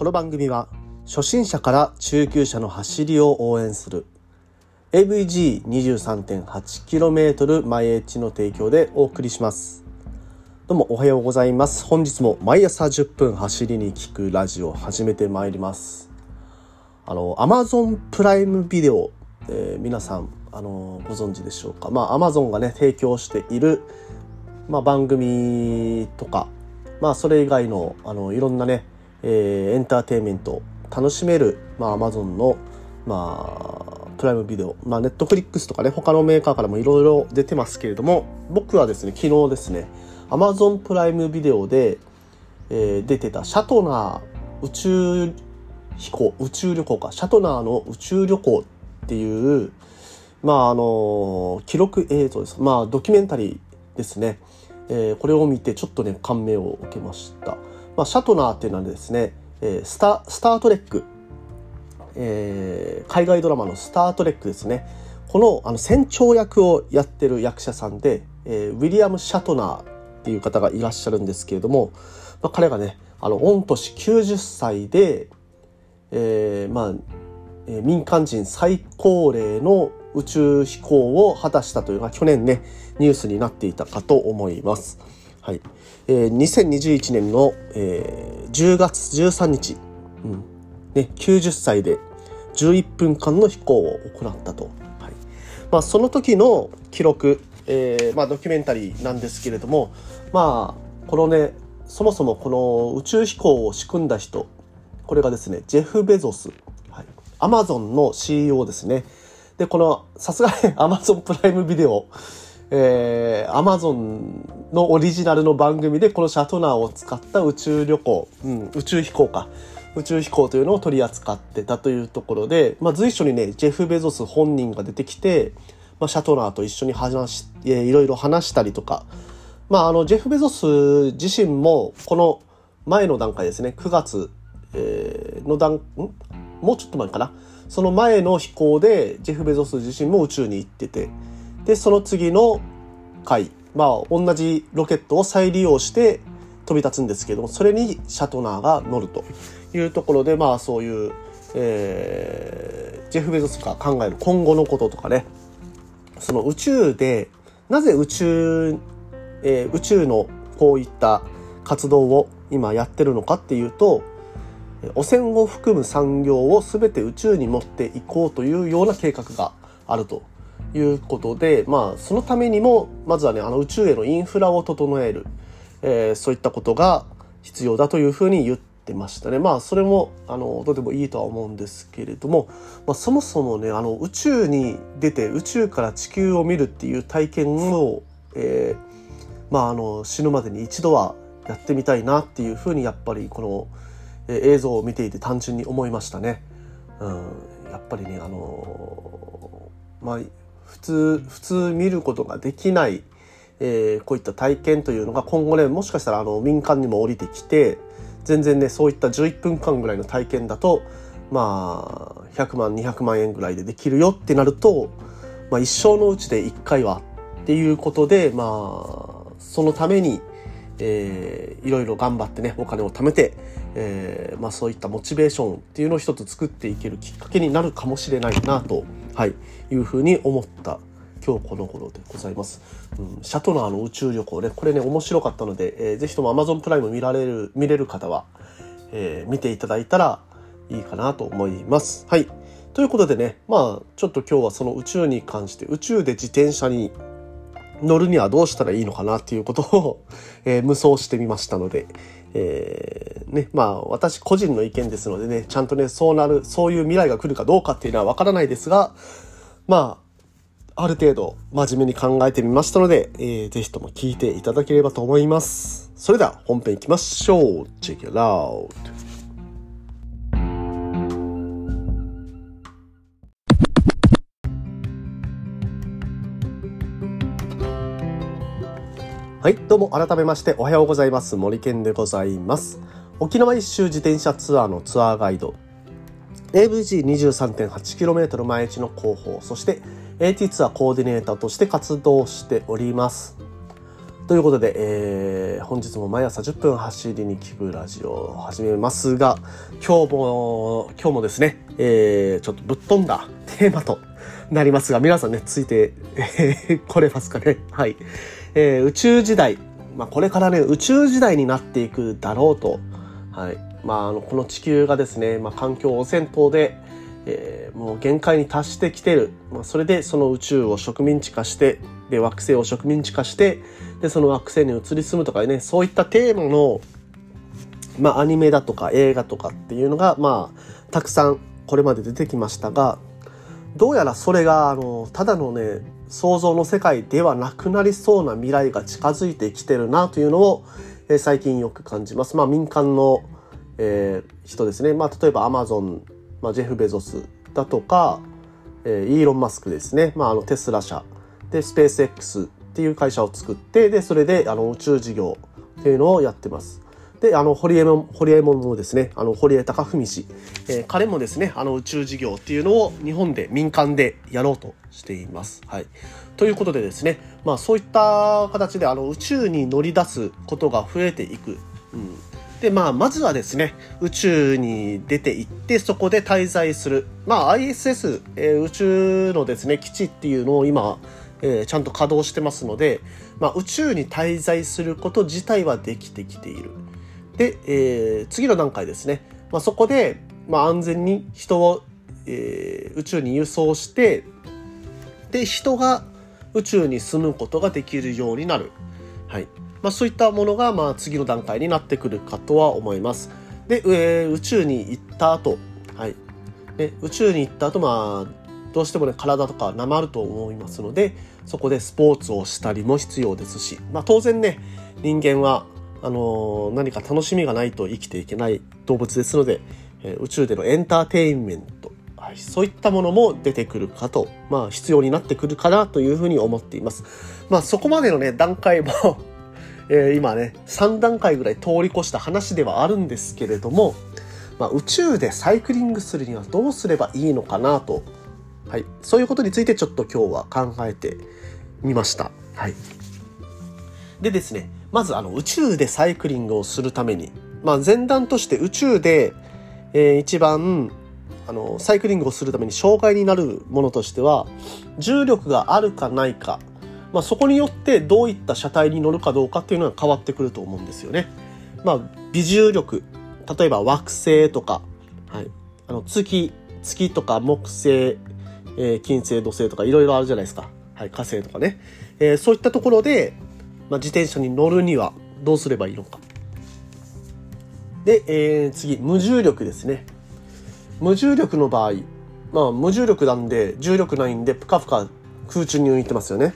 この番組は初心者から中級者の走りを応援する AVG23.8km 毎日の提供でお送りします。どうもおはようございます。本日も毎朝10分走りに聞くラジオを始めてまいります。あの Amazon プライムビデオ、えー、皆さんあのご存知でしょうか？まあ Amazon がね提供しているまあ、番組とか、まあ、それ以外のあのいろんなねえー、エンターテインメント楽しめる、まあ、Amazon の、まあ、プライムビデオ、まあ、ネットフリックスとかね、他のメーカーからもいろいろ出てますけれども、僕はですね、昨日ですね、Amazon プライムビデオで、えー、出てたシャトナー宇宙飛行、宇宙旅行か、シャトナーの宇宙旅行っていう、まあ、あの、記録映像です。まあ、ドキュメンタリーですね。えー、これを見てちょっとね、感銘を受けました。まあ、シャトナーっていうのはですね、えー、スタスター・トレック、えー、海外ドラマの「スター・トレック」ですねこのあの船長役をやってる役者さんで、えー、ウィリアム・シャトナーっていう方がいらっしゃるんですけれども、まあ、彼がねあの御年90歳で、えー、まあ、えー、民間人最高齢の宇宙飛行を果たしたというのが去年ねニュースになっていたかと思います。はいえー、2021年の、えー、10月13日、うんね、90歳で11分間の飛行を行ったと。はい。まあ、その時の記録、えーまあ、ドキュメンタリーなんですけれども、まあ、このね、そもそもこの宇宙飛行を仕組んだ人、これがですね、ジェフ・ベゾス、はい、アマゾンの CEO ですね。で、この、さすがにアマゾンプライムビデオ、えー、アマゾンのオリジナルの番組でこのシャトナーを使った宇宙旅行、うん、宇宙飛行か。宇宙飛行というのを取り扱ってたというところで、まあ、随所にね、ジェフ・ベゾス本人が出てきて、まあ、シャトナーと一緒に話し、えー、いろいろ話したりとか、まあ、あの、ジェフ・ベゾス自身も、この前の段階ですね、9月、えー、の段、ん？もうちょっと前かな。その前の飛行で、ジェフ・ベゾス自身も宇宙に行ってて、で、その次の回、まあ、同じロケットを再利用して飛び立つんですけども、それにシャトナーが乗るというところで、まあ、そういう、えー、ジェフ・ベゾスが考える今後のこととかね、その宇宙で、なぜ宇宙、えー、宇宙のこういった活動を今やってるのかっていうと、汚染を含む産業を全て宇宙に持っていこうというような計画があると。いうことで、まあ、そのためにも、まずはね、あの宇宙へのインフラを整える、えー、そういったことが必要だというふうに言ってましたね。まあ、それも、あの、とてもいいとは思うんですけれども、まあ、そもそもね、あの、宇宙に出て、宇宙から地球を見るっていう体験を、えー、まあ、あの、死ぬまでに一度はやってみたいなっていうふうに、やっぱりこの、えー、映像を見ていて単純に思いましたね。うん、やっぱりね、あのまあ、普通普通見ることができない、えー、こういった体験というのが今後ねもしかしたらあの民間にも降りてきて全然ねそういった11分間ぐらいの体験だとまあ100万200万円ぐらいでできるよってなると、まあ、一生のうちで1回はっていうことでまあそのために、えー、いろいろ頑張ってねお金を貯めて、えーまあ、そういったモチベーションっていうのを一つ作っていけるきっかけになるかもしれないなとはい、いうふうに思った今日この頃でございます。うん、シャトナーの宇宙旅行ね、これね、面白かったので、えー、ぜひとも Amazon プライム見られる、見れる方は、えー、見ていただいたらいいかなと思います。はい。ということでね、まあ、ちょっと今日はその宇宙に関して、宇宙で自転車に乗るにはどうしたらいいのかなっていうことを、えー、無双してみましたので、えー、ね、まあ私個人の意見ですのでね、ちゃんとね、そうなる、そういう未来が来るかどうかっていうのはわからないですが、まあ、ある程度真面目に考えてみましたので、えー、ぜひとも聞いていただければと思います。それでは本編行きましょう。Check it out! はい、どうも改めましておはようございます。森健でございます。沖縄一周自転車ツアーのツアーガイド、AVG23.8km 毎日の広報、そして AT ツアーコーディネーターとして活動しております。ということで、えー、本日も毎朝10分走りに聞くラジオを始めますが、今日も、今日もですね、えー、ちょっとぶっ飛んだテーマとなりますが、皆さんね、ついて、えー、来れますかね？はい。えー、宇宙時代。まあ、これからね、宇宙時代になっていくだろうと。はい。まあ、あの、この地球がですね、まあ、環境汚染等で、えー、もう限界に達してきてる。まあ、それでその宇宙を植民地化して、で、惑星を植民地化して、で、その惑星に移り住むとかね、そういったテーマの、まあ、アニメだとか映画とかっていうのが、まあ、たくさんこれまで出てきましたが、どうやらそれが、あの、ただのね、想像の世界ではなくなりそうな未来が近づいてきてるなというのを、えー、最近よく感じます。まあ、民間の、えー、人ですね。まあ、例えばアマゾン、まあ、ジェフ・ベゾスだとか、えー、イーロン・マスクですね。まあ、あの、テスラ社。で、スペース X っていう会社を作って、で、それで、あの、宇宙事業っていうのをやってます。で、あの、堀江も、堀江門もですね、あの、堀江貴文氏、えー、彼もですね、あの、宇宙事業っていうのを日本で民間でやろうとしています。はい。ということでですね、まあ、そういった形で、あの、宇宙に乗り出すことが増えていく。うん。で、まあ、まずはですね、宇宙に出て行って、そこで滞在する。まあ、ISS、えー、宇宙のですね、基地っていうのを今、えー、ちゃんと稼働してますので、まあ、宇宙に滞在すること自体はできてきている。で、えー、次の段階ですね。まあ、そこで、まあ、安全に人を、えー、宇宙に輸送して、で、人が宇宙に住むことができるようになる。はい。まあ、そういったものが、まあ、次の段階になってくるかとは思います。で、えー、宇宙に行った後、はい。で宇宙に行った後、まあ、どうしてもね、体とかなまると思いますので、そこでスポーツをしたりも必要ですし、まあ当然ね、人間は、あの、何か楽しみがないと生きていけない動物ですので、え、宇宙でのエンターテインメント、はい、そういったものも出てくるかと、まあ必要になってくるかなというふうに思っています。まあそこまでのね、段階も え、今ね、3段階ぐらい通り越した話ではあるんですけれども、まあ、宇宙でサイクリングするにはどうすればいいのかなとはい、そういうことについてちょっと今日は考えてみました。はい、でですねまずあの宇宙でサイクリングをするために、まあ、前段として宇宙で、えー、一番あのサイクリングをするために障害になるものとしては重力があるかないか、まあ、そこによってどういった車体に乗るかどうかっていうのが変わってくると思うんですよね。まあ、微重力例えば惑星とか、はい、あの月月とか木星えー、金星、土星とかいろいろあるじゃないですか。はい、火星とかね。えー、そういったところで、まあ、自転車に乗るにはどうすればいいのか。で、えー、次、無重力ですね。無重力の場合、まあ、無重力なんで、重力ないんで、ぷかぷか空中に浮いてますよね。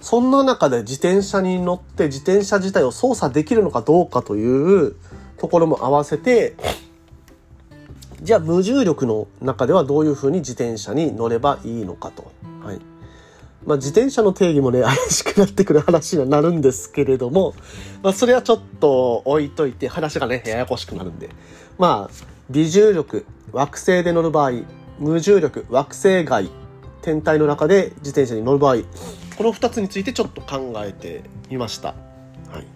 そんな中で自転車に乗って自転車自体を操作できるのかどうかというところも合わせて、じゃあ無重力の中ではどういうふうに自転車に乗ればいいのかと。まあ、自転車の定義もね、怪しくなってくる話にはなるんですけれども、まあ、それはちょっと置いといて、話がね、ややこしくなるんで。まあ、微重力、惑星で乗る場合、無重力、惑星外、天体の中で自転車に乗る場合、この2つについてちょっと考えてみました。はい。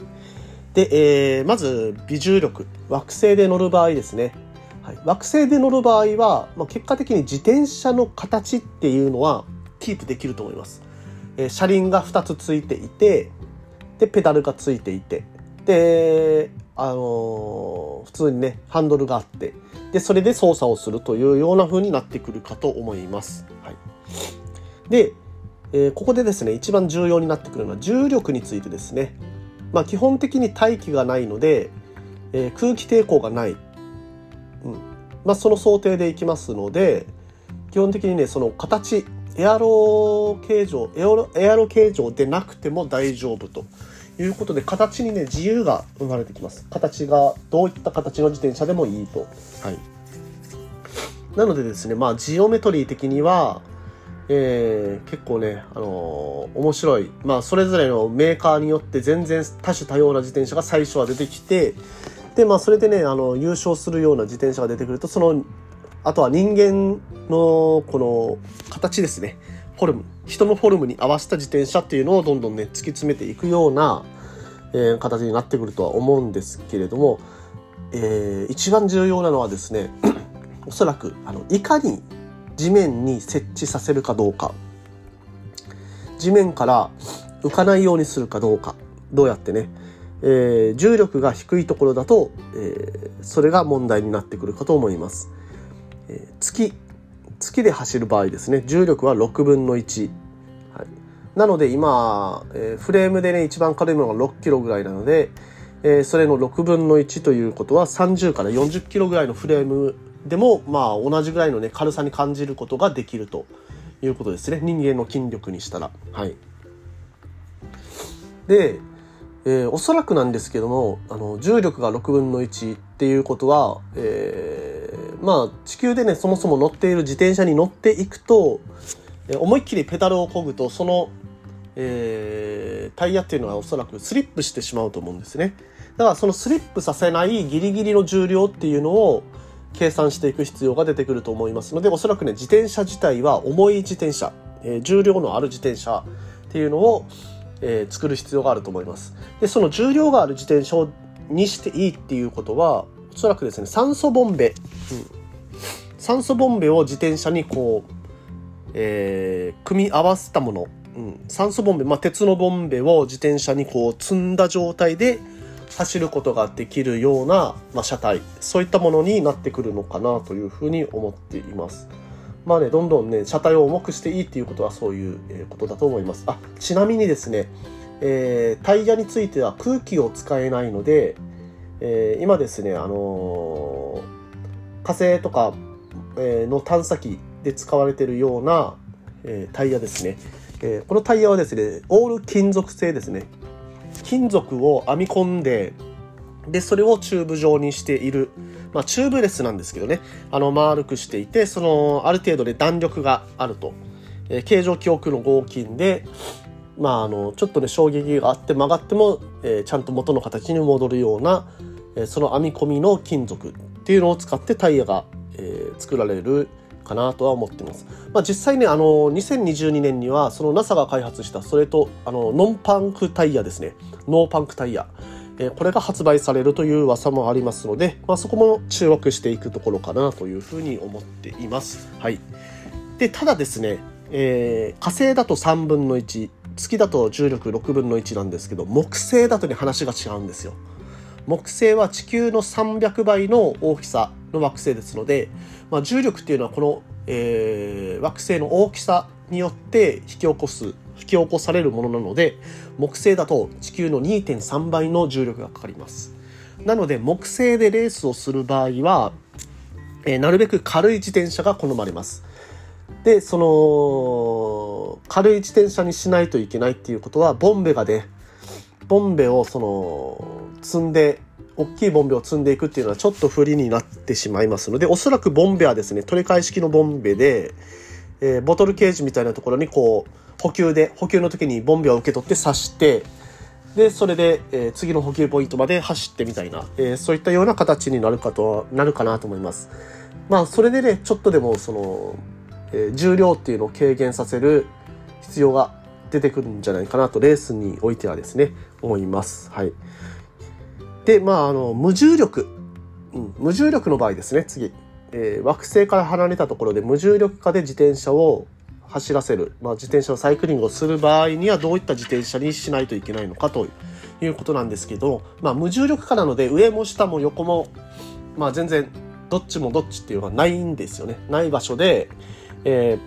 で、えー、まず、微重力、惑星で乗る場合ですね。はい、惑星で乗る場合は、まあ、結果的に自転車の形っていうのはキープできると思います。えー、車輪が2つついていて、で、ペダルがついていて、で、あのー、普通にね、ハンドルがあって、で、それで操作をするというような風になってくるかと思います。はい。で、えー、ここでですね、一番重要になってくるのは重力についてですね。まあ、基本的に大気がないので、えー、空気抵抗がないうんまあ、その想定でいきますので基本的にねその形エアロ形状エアロエアロ形状でなくても大丈夫と。いうことで形にね自由が生まれてきます。形がどういった形の自転車でもいいと。はい。なのでですねまあジオメトリー的にはえー、結構ね、あのー、面白い。まあ、それぞれのメーカーによって全然多種多様な自転車が最初は出てきて、で、まあ、それでね、あの、優勝するような自転車が出てくると、その、あとは人間の、この、形ですね。フォルム。人のフォルムに合わせた自転車っていうのをどんどんね、突き詰めていくような、えー、形になってくるとは思うんですけれども、えー、一番重要なのはですね おそらくあのいかに地面に設置させるかどうか地面から浮かないようにするかどうかどうやってね、えー、重力が低いところだと、えー、それが問題になってくるかと思います、えー、月月で走る場合ですね。重力は6分の1、はい、なので今、えー、フレームでね一番軽いものが6キロぐらいなので、えー、それの6分の1ということは30から40キロぐらいのフレームでもまあ同じぐらいのね軽さに感じることができるということですね。人間の筋力にしたら。はい。で、えー、おそらくなんですけどもあの重力が6分の1っていうことは、えー、まあ地球でねそもそも乗っている自転車に乗っていくと、思いっきりペダルを漕ぐとその、えー、タイヤっていうのはおそらくスリップしてしまうと思うんですね。だからそのスリップさせないギリギリの重量っていうのを計算していく必要が出てくると思いますのでおそらくね自転車自体は重い自転車、えー、重量のある自転車っていうのを、えー、作る必要があると思います。でその重量がある自転車にしていいっていうことはおそらくですね酸素ボンベ、うん、酸素ボンベを自転車にこう、えー、組み合わせたもの、うん、酸素ボンベ、まあ、鉄のボンベを自転車にこう積んだ状態で走ることができるような、まあ、車体。そういったものになってくるのかなというふうに思っています。まあね、どんどんね、車体を重くしていいっていうことはそういうことだと思います。あ、ちなみにですね、えー、タイヤについては空気を使えないので、えー、今ですね、あのー、火星とか、えの探査機で使われているような、えタイヤですね、えこのタイヤはですね、オール金属製ですね。金属を編み込んで、で、それをチューブ状にしている。まあ、チューブレスなんですけどね、あの、丸くしていて、その、ある程度で弾力があると。えー、形状記憶の合金で、まあ、あの、ちょっとね、衝撃があって曲がっても、えー、ちゃんと元の形に戻るような、その編み込みの金属っていうのを使ってタイヤが、え、作られるかなとは思ってます。まあ、実際ね、あの、2022年には、その NASA が開発した、それと、あの、ノンパンクタイヤですね。ノーパンクタイヤ。え、これが発売されるという噂もありますので、まあ、そこも注目していくところかなというふうに思っています。はい。で、ただですね、えー、火星だと3分の1、月だと重力6分の1なんですけど、木星だとね、話が違うんですよ。木星は地球の300倍の大きさの惑星ですので、まあ、重力っていうのはこの、えー、惑星の大きさによって引き起こす引き起こされるものなので木星だと地球の2.3倍の重力がかかります。なので木星でレースをする場合は、えー、なるべく軽い自転車が好まれます。でその軽い自転車にしないといけないっていうことはボンベがねボンベをその積んで大きいボンベを積んでいくっていうのはちょっと不利になってしまいますのでおそらくボンベはですね取り替え式のボンベで、えー、ボトルケージみたいなところにこう補給で補給の時にボンベを受け取って刺してでそれで、えー、次の補給ポイントまで走ってみたいな、えー、そういったような形になるかとなるかなと思いますまあそれでねちょっとでもその、え重量っていうのを軽減させる必要が出てくるんじゃないかなとレースにおいてはですね思いますはい。で、まあ、あの、無重力。うん、無重力の場合ですね、次。えー、惑星から離れたところで無重力化で自転車を走らせる、まあ、自転車のサイクリングをする場合にはどういった自転車にしないといけないのかということなんですけど、まあ、無重力化なので上も下も横も、まあ、全然どっちもどっちっていうのはないんですよね。ない場所で、え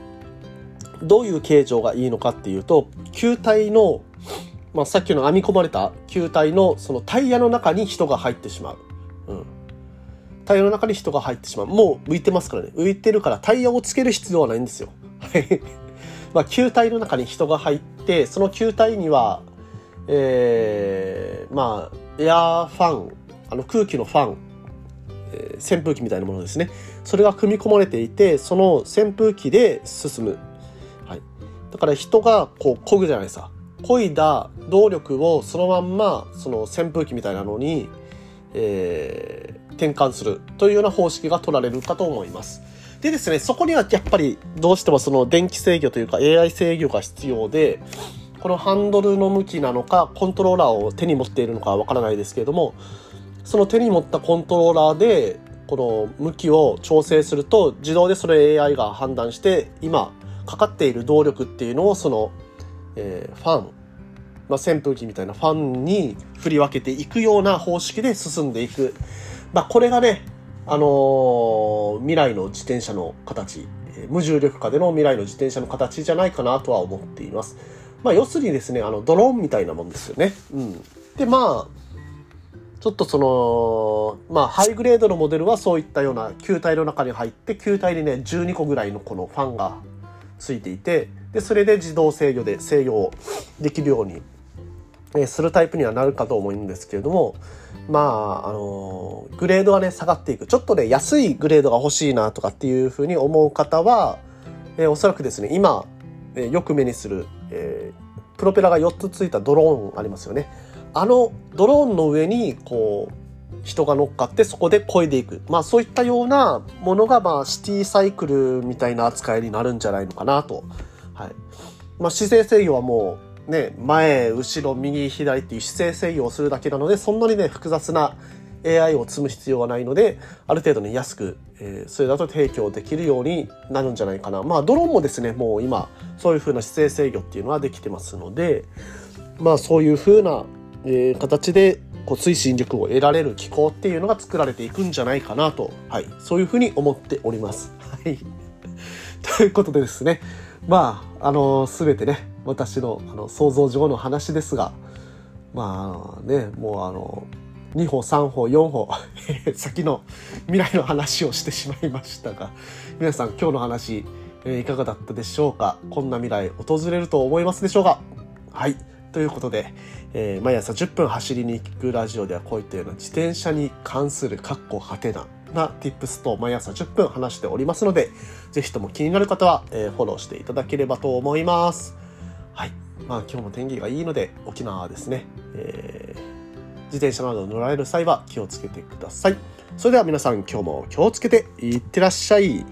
ー、どういう形状がいいのかっていうと球体のまあ、さっきの編み込まれた球体のそのタイヤの中に人が入ってしまう。うん。タイヤの中に人が入ってしまう。もう浮いてますからね。浮いてるからタイヤをつける必要はないんですよ。はい。まあ、球体の中に人が入って、その球体には、えー、まあ、エアーファン、あの空気のファン、えー、扇風機みたいなものですね。それが組み込まれていて、その扇風機で進む。はい。だから人がこう漕ぐじゃないですか。漕いだ動力をそのまんまその扇風機みたいなのに、えー、転換するというような方式が取られるかと思います。でですね、そこにはやっぱりどうしてもその電気制御というか AI 制御が必要で、このハンドルの向きなのかコントローラーを手に持っているのかわからないですけれどもその手に持ったコントローラーでこの向きを調整すると自動でそれ AI が判断して今かかっている動力っていうのをその、えー、ファン、まあ、扇風機みたいなファンに振り分けていくような方式で進んでいく、まあ、これがね、あのー、未来の自転車の形無重力化での未来の自転車の形じゃないかなとは思っています。まあ、要するにですね、あの、ドローンみたいなもんですよね。うん。で、まあ、ちょっとその、まあ、ハイグレードのモデルはそういったような球体の中に入って、球体にね、12個ぐらいのこのファンがついていて、で、それで自動制御で制御できるように、えするタイプにはなるかと思うんですけれども、まあ、あのグレードはね、下がっていく。ちょっとね、安いグレードが欲しいなとかっていうふうに思う方は、え、おそらくですね、今、え、よく目にする、えー、プロペラが4つついたドローンありますよね。あのドローンの上にこう人が乗っかってそこで漕いでいく。まあそういったようなものがまあシティサイクルみたいな扱いになるんじゃないのかなと。はい。まあ姿勢制御はもうね、前、後ろ、右、左っていう姿勢制御をするだけなので、そんなにね、複雑な AI を積む必要はないので、ある程度ね、安く、えー、それだと提供できるようになるんじゃないかな。まあドローンもですね、もう今、そういう風な姿勢制御っていうのはできてますので、まあそういう風なえー、形でこう推進力を得られる機構っていうのが作られていくんじゃないかなと、はい、そういうふうに思っております。はい、ということでですねまああの全てね私のあの想像上の話ですがまあねもうあの2歩3歩4歩 先の未来の話をしてしまいましたが皆さん今日の話、えー、いかがだったでしょうか？こんな未来訪れると思いますでしょうか？はい。ということで、えー、毎朝10分走りに行くラジオではこういったような自転車に関するカッコはてなな tips と毎朝10分話しておりますので、ぜひとも気になる方は、えー、フォローしていただければと思います。はい。まあ今日も天気がいいので、沖縄はですね、えー、自転車など乗られる際は気をつけてください。それでは皆さん今日も気をつけていってらっしゃい。